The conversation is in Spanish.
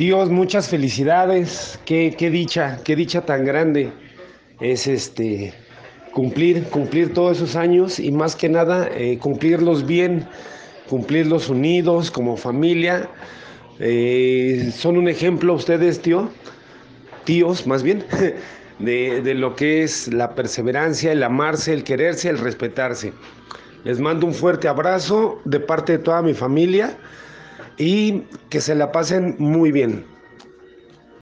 Tíos, muchas felicidades. Qué, qué dicha, qué dicha tan grande es este cumplir, cumplir todos esos años y más que nada eh, cumplirlos bien, cumplirlos unidos como familia. Eh, son un ejemplo ustedes, tío, tíos más bien, de, de lo que es la perseverancia, el amarse, el quererse, el respetarse. Les mando un fuerte abrazo de parte de toda mi familia y que se la pasen muy bien.